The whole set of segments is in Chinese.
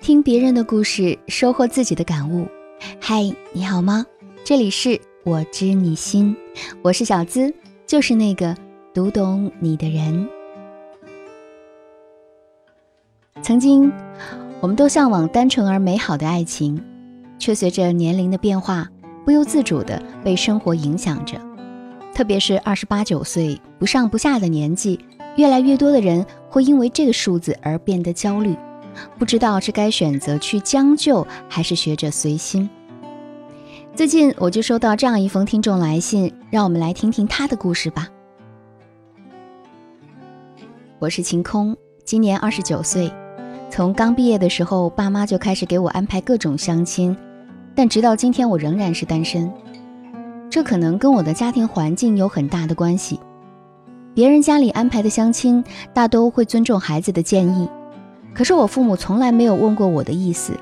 听别人的故事，收获自己的感悟。嗨，你好吗？这里是我知你心，我是小资，就是那个读懂你的人。曾经，我们都向往单纯而美好的爱情，却随着年龄的变化，不由自主的被生活影响着。特别是二十八九岁不上不下的年纪，越来越多的人会因为这个数字而变得焦虑。不知道是该选择去将就，还是学着随心。最近我就收到这样一封听众来信，让我们来听听他的故事吧。我是晴空，今年二十九岁。从刚毕业的时候，爸妈就开始给我安排各种相亲，但直到今天，我仍然是单身。这可能跟我的家庭环境有很大的关系。别人家里安排的相亲，大都会尊重孩子的建议。可是我父母从来没有问过我的意思，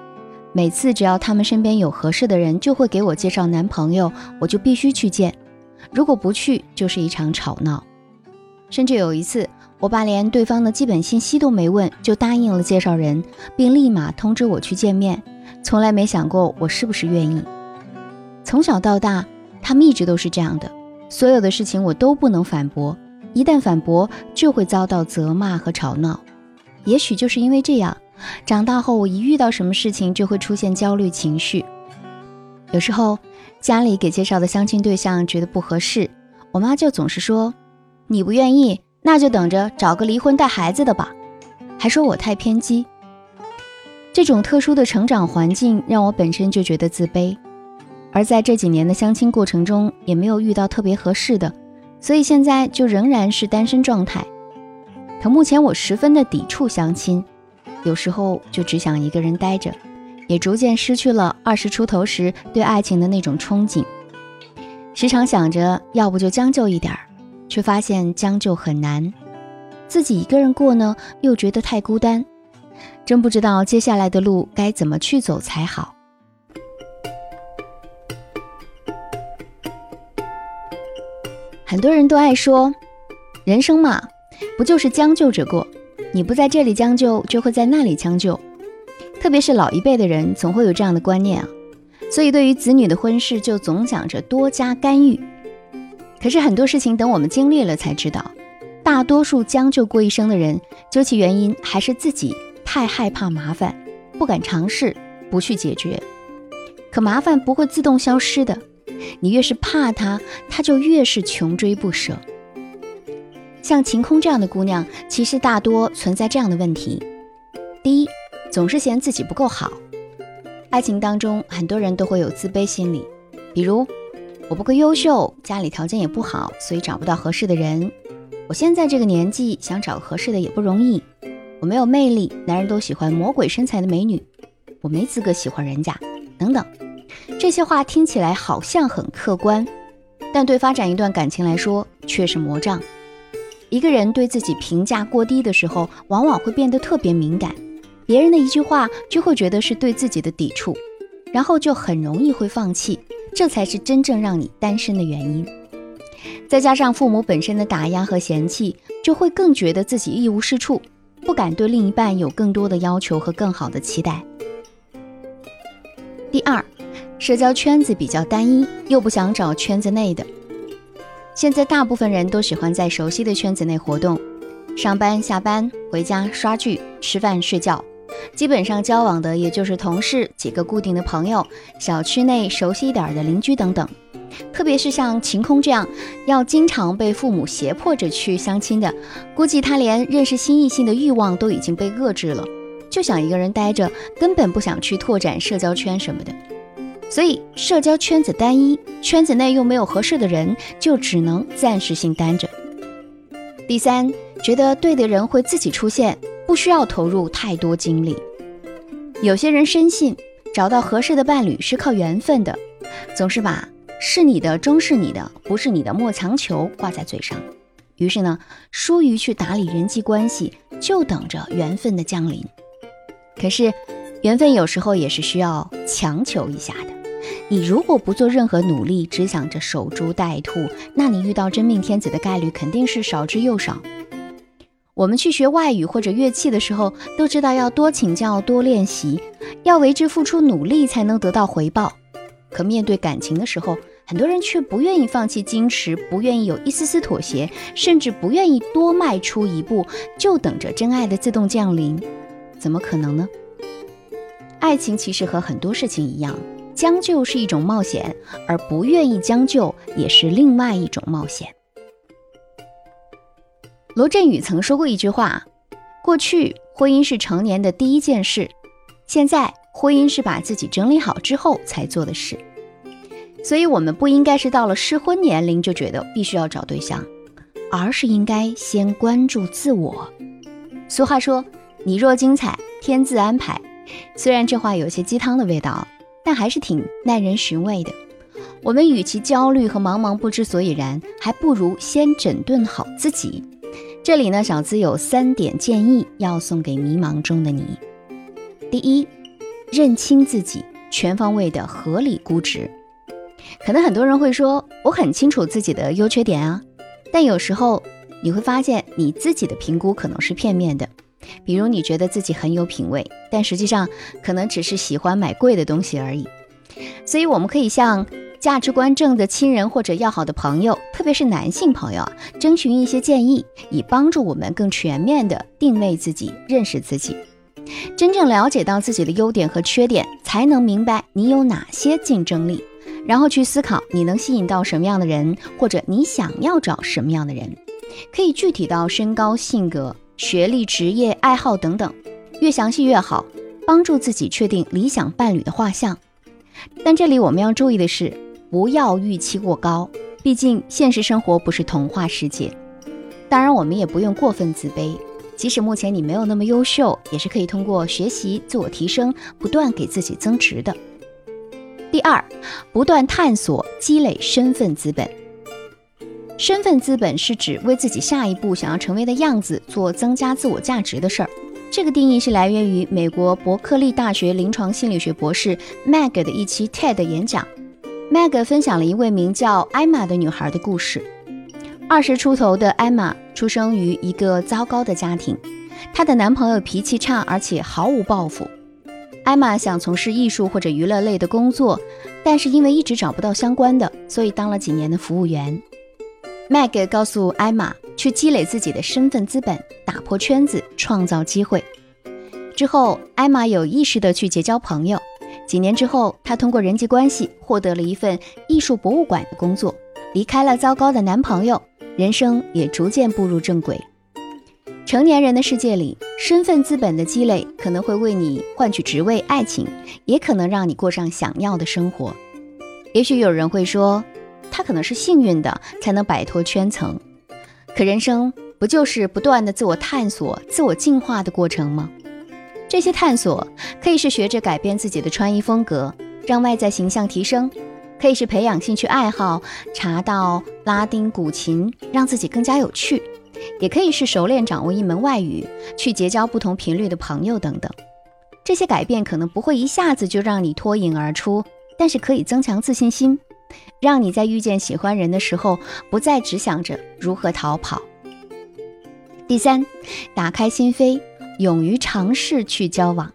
每次只要他们身边有合适的人，就会给我介绍男朋友，我就必须去见，如果不去就是一场吵闹。甚至有一次，我爸连对方的基本信息都没问，就答应了介绍人，并立马通知我去见面，从来没想过我是不是愿意。从小到大，他们一直都是这样的，所有的事情我都不能反驳，一旦反驳就会遭到责骂和吵闹。也许就是因为这样，长大后我一遇到什么事情就会出现焦虑情绪。有时候家里给介绍的相亲对象觉得不合适，我妈就总是说：“你不愿意，那就等着找个离婚带孩子的吧。”还说我太偏激。这种特殊的成长环境让我本身就觉得自卑，而在这几年的相亲过程中也没有遇到特别合适的，所以现在就仍然是单身状态。可目前我十分的抵触相亲，有时候就只想一个人待着，也逐渐失去了二十出头时对爱情的那种憧憬。时常想着要不就将就一点儿，却发现将就很难。自己一个人过呢，又觉得太孤单，真不知道接下来的路该怎么去走才好。很多人都爱说，人生嘛。不就是将就着过？你不在这里将就，就会在那里将就。特别是老一辈的人，总会有这样的观念啊。所以对于子女的婚事，就总想着多加干预。可是很多事情，等我们经历了才知道，大多数将就过一生的人，究其原因，还是自己太害怕麻烦，不敢尝试，不去解决。可麻烦不会自动消失的，你越是怕它，它就越是穷追不舍。像晴空这样的姑娘，其实大多存在这样的问题：第一，总是嫌自己不够好。爱情当中，很多人都会有自卑心理，比如我不够优秀，家里条件也不好，所以找不到合适的人。我现在这个年纪，想找个合适的也不容易。我没有魅力，男人都喜欢魔鬼身材的美女，我没资格喜欢人家。等等，这些话听起来好像很客观，但对发展一段感情来说却是魔障。一个人对自己评价过低的时候，往往会变得特别敏感，别人的一句话就会觉得是对自己的抵触，然后就很容易会放弃，这才是真正让你单身的原因。再加上父母本身的打压和嫌弃，就会更觉得自己一无是处，不敢对另一半有更多的要求和更好的期待。第二，社交圈子比较单一，又不想找圈子内的。现在大部分人都喜欢在熟悉的圈子内活动，上班、下班、回家、刷剧、吃饭、睡觉，基本上交往的也就是同事、几个固定的朋友、小区内熟悉一点的邻居等等。特别是像晴空这样要经常被父母胁迫着去相亲的，估计他连认识新异性的欲望都已经被遏制了，就想一个人待着，根本不想去拓展社交圈什么的。所以，社交圈子单一，圈子内又没有合适的人，就只能暂时性单着。第三，觉得对的人会自己出现，不需要投入太多精力。有些人深信找到合适的伴侣是靠缘分的，总是把“是你的终是你的，不是你的莫强求”挂在嘴上，于是呢，疏于去打理人际关系，就等着缘分的降临。可是，缘分有时候也是需要强求一下的。你如果不做任何努力，只想着守株待兔，那你遇到真命天子的概率肯定是少之又少。我们去学外语或者乐器的时候，都知道要多请教、多练习，要为之付出努力才能得到回报。可面对感情的时候，很多人却不愿意放弃矜持，不愿意有一丝丝妥协，甚至不愿意多迈出一步，就等着真爱的自动降临。怎么可能呢？爱情其实和很多事情一样，将就是一种冒险，而不愿意将就也是另外一种冒险。罗振宇曾说过一句话：“过去婚姻是成年的第一件事，现在婚姻是把自己整理好之后才做的事。”所以，我们不应该是到了适婚年龄就觉得必须要找对象，而是应该先关注自我。俗话说：“你若精彩，天自安排。”虽然这话有些鸡汤的味道，但还是挺耐人寻味的。我们与其焦虑和茫茫不知所以然，还不如先整顿好自己。这里呢，小资有三点建议要送给迷茫中的你。第一，认清自己，全方位的合理估值。可能很多人会说，我很清楚自己的优缺点啊，但有时候你会发现，你自己的评估可能是片面的。比如你觉得自己很有品味，但实际上可能只是喜欢买贵的东西而已。所以我们可以向。价值观正的亲人或者要好的朋友，特别是男性朋友啊，征询一些建议，以帮助我们更全面的定位自己、认识自己，真正了解到自己的优点和缺点，才能明白你有哪些竞争力，然后去思考你能吸引到什么样的人，或者你想要找什么样的人，可以具体到身高、性格、学历、职业、爱好等等，越详细越好，帮助自己确定理想伴侣的画像。但这里我们要注意的是。不要预期过高，毕竟现实生活不是童话世界。当然，我们也不用过分自卑。即使目前你没有那么优秀，也是可以通过学习、自我提升，不断给自己增值的。第二，不断探索，积累身份资本。身份资本是指为自己下一步想要成为的样子做增加自我价值的事儿。这个定义是来源于美国伯克利大学临床心理学博士 Meg 的一期 TED 演讲。Meg 分享了一位名叫艾玛的女孩的故事。二十出头的艾玛出生于一个糟糕的家庭，她的男朋友脾气差，而且毫无抱负。艾玛想从事艺术或者娱乐类的工作，但是因为一直找不到相关的，所以当了几年的服务员。Meg 告诉艾玛，去积累自己的身份资本，打破圈子，创造机会。之后，艾玛有意识地去结交朋友。几年之后，她通过人际关系获得了一份艺术博物馆的工作，离开了糟糕的男朋友，人生也逐渐步入正轨。成年人的世界里，身份资本的积累可能会为你换取职位、爱情，也可能让你过上想要的生活。也许有人会说，他可能是幸运的，才能摆脱圈层。可人生不就是不断的自我探索、自我进化的过程吗？这些探索可以是学着改变自己的穿衣风格，让外在形象提升；可以是培养兴趣爱好，查到拉丁古琴，让自己更加有趣；也可以是熟练掌握一门外语，去结交不同频率的朋友等等。这些改变可能不会一下子就让你脱颖而出，但是可以增强自信心，让你在遇见喜欢人的时候，不再只想着如何逃跑。第三，打开心扉。勇于尝试去交往，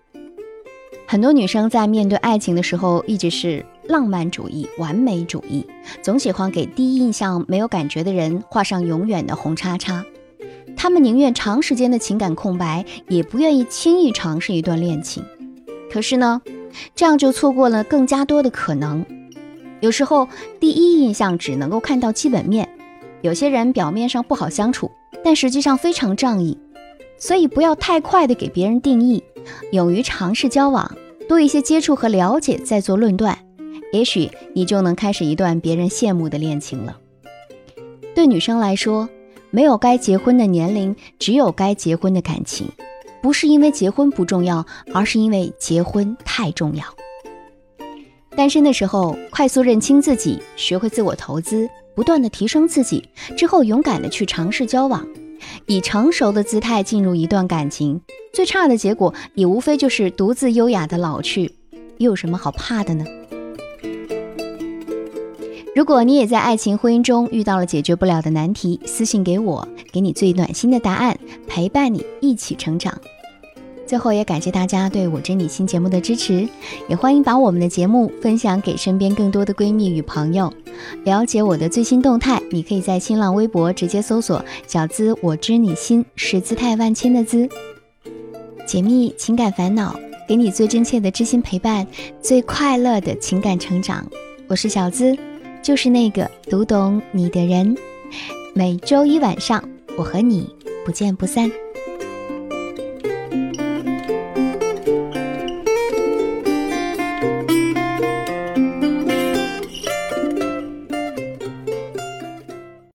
很多女生在面对爱情的时候，一直是浪漫主义、完美主义，总喜欢给第一印象没有感觉的人画上永远的红叉叉。她们宁愿长时间的情感空白，也不愿意轻易尝试一段恋情。可是呢，这样就错过了更加多的可能。有时候，第一印象只能够看到基本面。有些人表面上不好相处，但实际上非常仗义。所以不要太快的给别人定义，勇于尝试交往，多一些接触和了解，再做论断，也许你就能开始一段别人羡慕的恋情了。对女生来说，没有该结婚的年龄，只有该结婚的感情。不是因为结婚不重要，而是因为结婚太重要。单身的时候，快速认清自己，学会自我投资，不断的提升自己，之后勇敢的去尝试交往。以成熟的姿态进入一段感情，最差的结果也无非就是独自优雅的老去，又有什么好怕的呢？如果你也在爱情婚姻中遇到了解决不了的难题，私信给我，给你最暖心的答案，陪伴你一起成长。最后也感谢大家对我知你心节目的支持，也欢迎把我们的节目分享给身边更多的闺蜜与朋友。了解我的最新动态，你可以在新浪微博直接搜索“小资我知你心”，是姿态万千的“资”，解密情感烦恼，给你最真切的知心陪伴，最快乐的情感成长。我是小资。就是那个读懂你的人，每周一晚上，我和你不见不散。